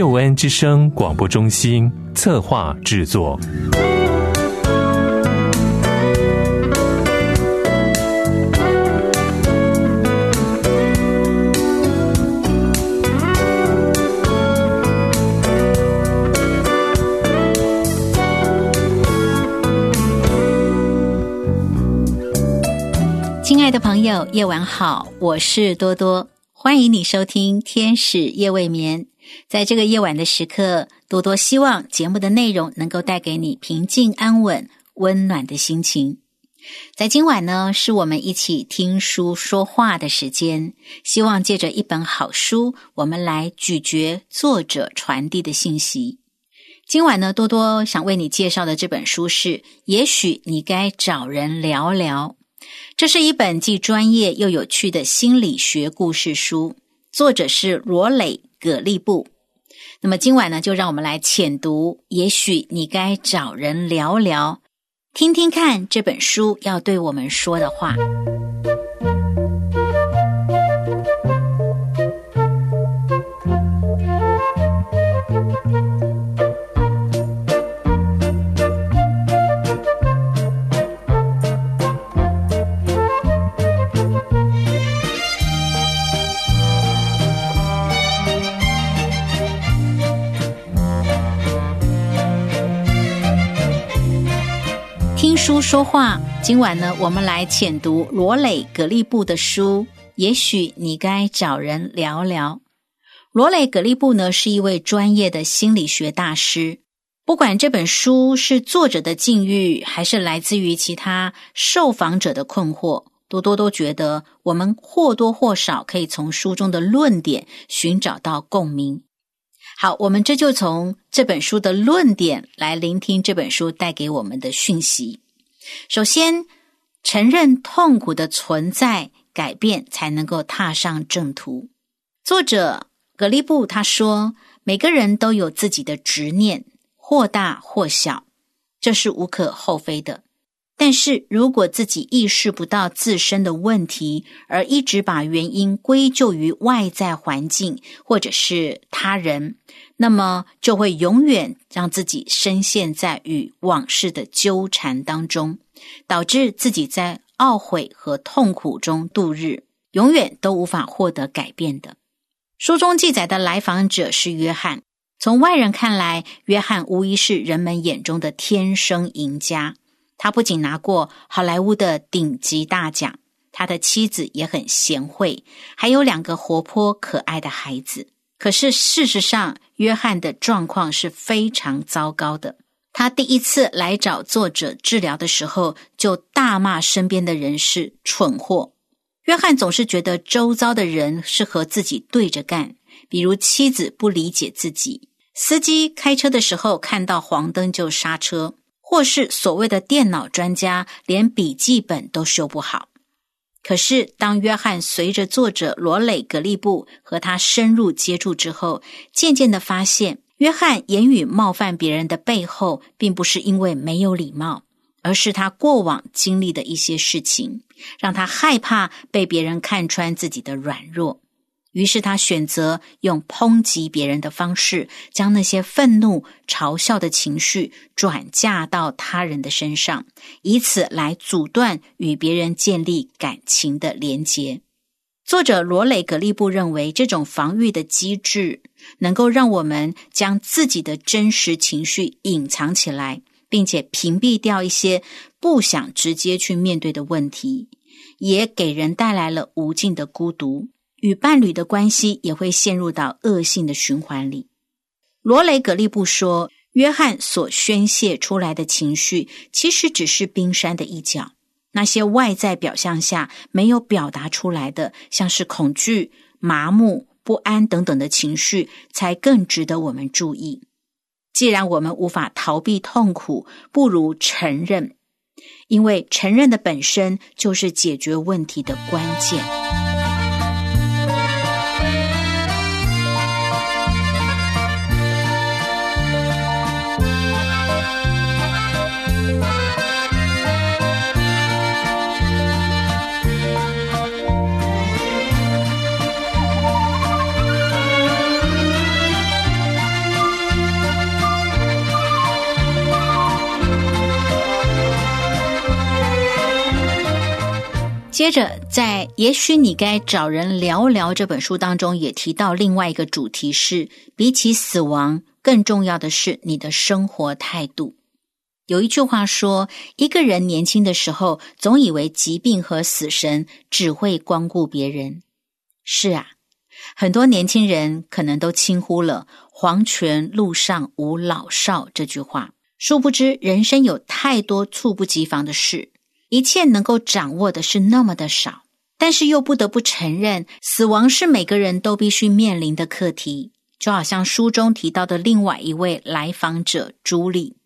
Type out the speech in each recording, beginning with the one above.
救恩之声广播中心策划制作。亲爱的朋友，夜晚好，我是多多，欢迎你收听《天使夜未眠》。在这个夜晚的时刻，多多希望节目的内容能够带给你平静安稳、温暖的心情。在今晚呢，是我们一起听书说话的时间。希望借着一本好书，我们来咀嚼作者传递的信息。今晚呢，多多想为你介绍的这本书是《也许你该找人聊聊》。这是一本既专业又有趣的心理学故事书，作者是罗蕾。葛利布，那么今晚呢，就让我们来浅读。也许你该找人聊聊，听听看这本书要对我们说的话。说话，今晚呢，我们来浅读罗磊格利布的书。也许你该找人聊聊。罗磊格利布呢，是一位专业的心理学大师。不管这本书是作者的境遇，还是来自于其他受访者的困惑，多多都觉得我们或多或少可以从书中的论点寻找到共鸣。好，我们这就从这本书的论点来聆听这本书带给我们的讯息。首先，承认痛苦的存在，改变才能够踏上正途。作者格利布他说：“每个人都有自己的执念，或大或小，这是无可厚非的。但是如果自己意识不到自身的问题，而一直把原因归咎于外在环境或者是他人，那么就会永远让自己深陷在与往事的纠缠当中，导致自己在懊悔和痛苦中度日，永远都无法获得改变的。书中记载的来访者是约翰，从外人看来，约翰无疑是人们眼中的天生赢家。他不仅拿过好莱坞的顶级大奖，他的妻子也很贤惠，还有两个活泼可爱的孩子。可是事实上，约翰的状况是非常糟糕的。他第一次来找作者治疗的时候，就大骂身边的人是蠢货。约翰总是觉得周遭的人是和自己对着干，比如妻子不理解自己，司机开车的时候看到黄灯就刹车，或是所谓的电脑专家连笔记本都修不好。可是，当约翰随着作者罗磊·格利布和他深入接触之后，渐渐的发现，约翰言语冒犯别人的背后，并不是因为没有礼貌，而是他过往经历的一些事情，让他害怕被别人看穿自己的软弱。于是他选择用抨击别人的方式，将那些愤怒、嘲笑的情绪转嫁到他人的身上，以此来阻断与别人建立感情的连结。作者罗雷·格利布认为，这种防御的机制能够让我们将自己的真实情绪隐藏起来，并且屏蔽掉一些不想直接去面对的问题，也给人带来了无尽的孤独。与伴侣的关系也会陷入到恶性的循环里。罗雷·格利布说：“约翰所宣泄出来的情绪，其实只是冰山的一角。那些外在表象下没有表达出来的，像是恐惧、麻木、不安等等的情绪，才更值得我们注意。既然我们无法逃避痛苦，不如承认，因为承认的本身就是解决问题的关键。接着，在《也许你该找人聊聊》这本书当中，也提到另外一个主题是：比起死亡，更重要的是你的生活态度。有一句话说：“一个人年轻的时候，总以为疾病和死神只会光顾别人。”是啊，很多年轻人可能都轻忽了“黄泉路上无老少”这句话，殊不知人生有太多猝不及防的事。一切能够掌握的是那么的少，但是又不得不承认，死亡是每个人都必须面临的课题。就好像书中提到的另外一位来访者朱莉，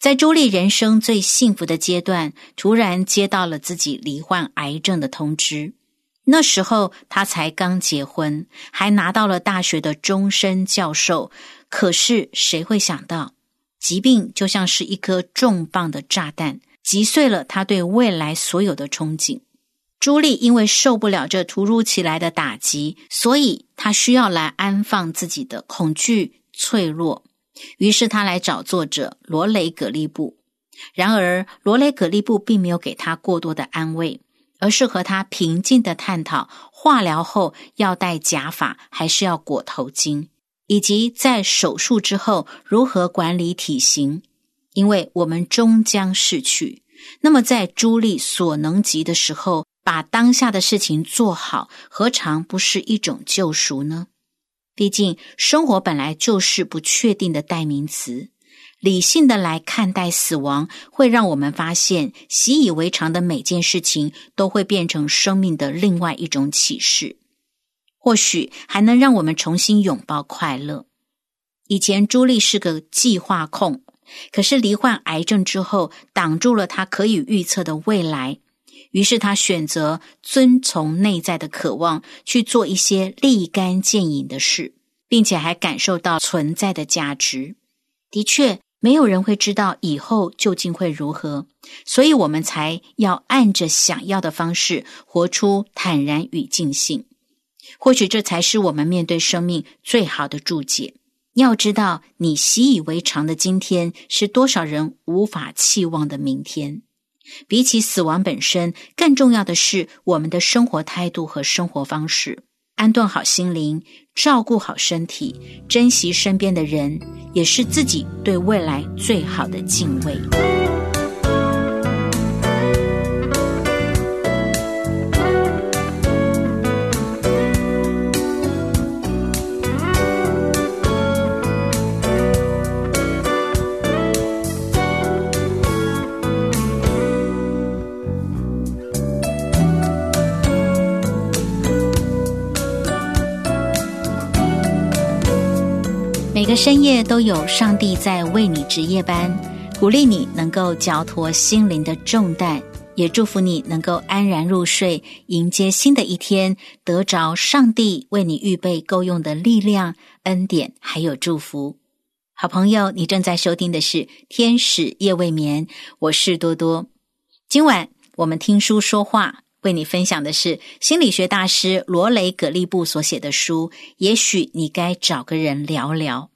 在朱莉人生最幸福的阶段，突然接到了自己罹患癌症的通知。那时候她才刚结婚，还拿到了大学的终身教授。可是谁会想到，疾病就像是一颗重磅的炸弹。击碎了他对未来所有的憧憬。朱莉因为受不了这突如其来的打击，所以她需要来安放自己的恐惧、脆弱。于是她来找作者罗雷·葛利布。然而，罗雷·葛利布并没有给她过多的安慰，而是和他平静的探讨化疗后要戴假发还是要裹头巾，以及在手术之后如何管理体型。因为我们终将逝去，那么在朱莉所能及的时候，把当下的事情做好，何尝不是一种救赎呢？毕竟生活本来就是不确定的代名词，理性的来看待死亡，会让我们发现习以为常的每件事情都会变成生命的另外一种启示，或许还能让我们重新拥抱快乐。以前朱莉是个计划控。可是罹患癌症之后，挡住了他可以预测的未来。于是他选择遵从内在的渴望，去做一些立竿见影的事，并且还感受到存在的价值。的确，没有人会知道以后究竟会如何，所以我们才要按着想要的方式活出坦然与尽兴。或许这才是我们面对生命最好的注解。要知道，你习以为常的今天，是多少人无法期望的明天。比起死亡本身，更重要的是我们的生活态度和生活方式。安顿好心灵，照顾好身体，珍惜身边的人，也是自己对未来最好的敬畏。深夜都有上帝在为你值夜班，鼓励你能够交托心灵的重担，也祝福你能够安然入睡，迎接新的一天，得着上帝为你预备够用的力量、恩典还有祝福。好朋友，你正在收听的是《天使夜未眠》，我是多多。今晚我们听书说话，为你分享的是心理学大师罗雷·葛利布所写的书。也许你该找个人聊聊。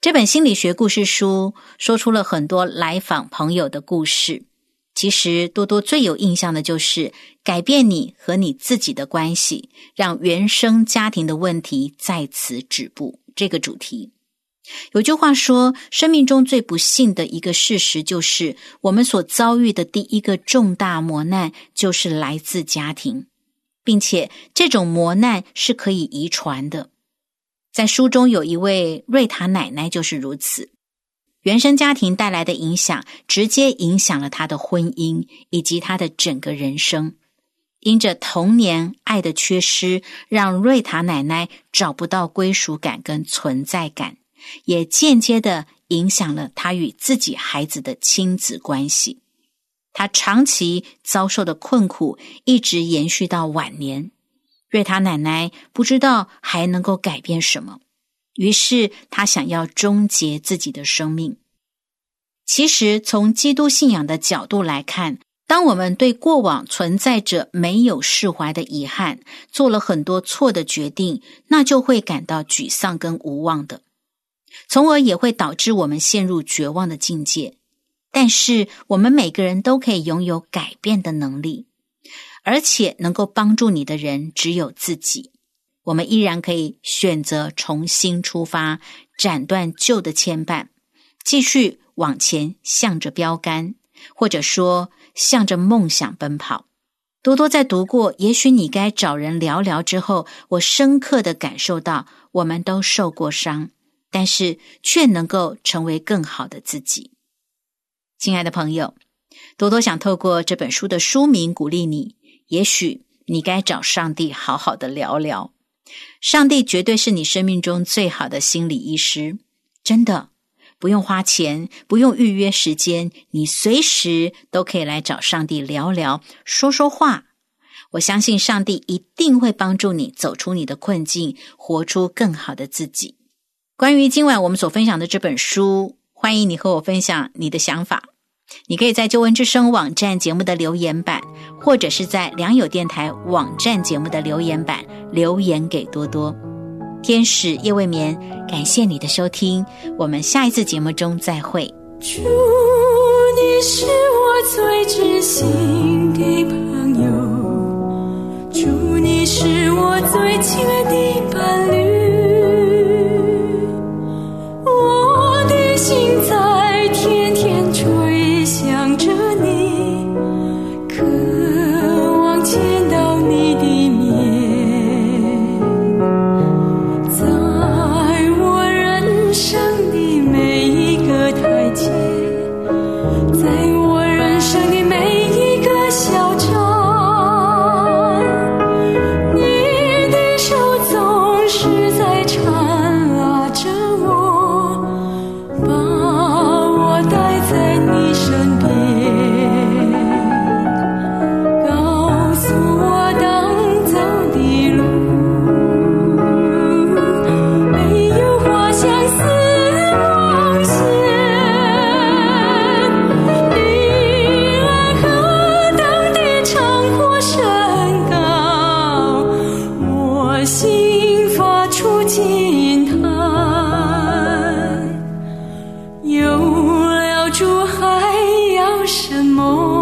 这本心理学故事书说出了很多来访朋友的故事。其实多多最有印象的就是改变你和你自己的关系，让原生家庭的问题在此止步。这个主题有句话说：生命中最不幸的一个事实，就是我们所遭遇的第一个重大磨难，就是来自家庭，并且这种磨难是可以遗传的。在书中有一位瑞塔奶奶就是如此，原生家庭带来的影响直接影响了她的婚姻以及她的整个人生。因着童年爱的缺失，让瑞塔奶奶找不到归属感跟存在感，也间接的影响了他与自己孩子的亲子关系。他长期遭受的困苦一直延续到晚年。瑞塔奶奶不知道还能够改变什么，于是她想要终结自己的生命。其实，从基督信仰的角度来看，当我们对过往存在着没有释怀的遗憾，做了很多错的决定，那就会感到沮丧跟无望的，从而也会导致我们陷入绝望的境界。但是，我们每个人都可以拥有改变的能力。而且能够帮助你的人只有自己。我们依然可以选择重新出发，斩断旧的牵绊，继续往前向着标杆，或者说向着梦想奔跑。多多在读过《也许你该找人聊聊》之后，我深刻的感受到，我们都受过伤，但是却能够成为更好的自己。亲爱的朋友，多多想透过这本书的书名鼓励你。也许你该找上帝好好的聊聊，上帝绝对是你生命中最好的心理医师，真的不用花钱，不用预约时间，你随时都可以来找上帝聊聊，说说话。我相信上帝一定会帮助你走出你的困境，活出更好的自己。关于今晚我们所分享的这本书，欢迎你和我分享你的想法。你可以在旧闻之声网站节目的留言板，或者是在良友电台网站节目的留言板留言给多多。天使夜未眠，感谢你的收听，我们下一次节目中再会。祝你是我最知心的朋友，祝你是我最亲爱的伴侣。有什么？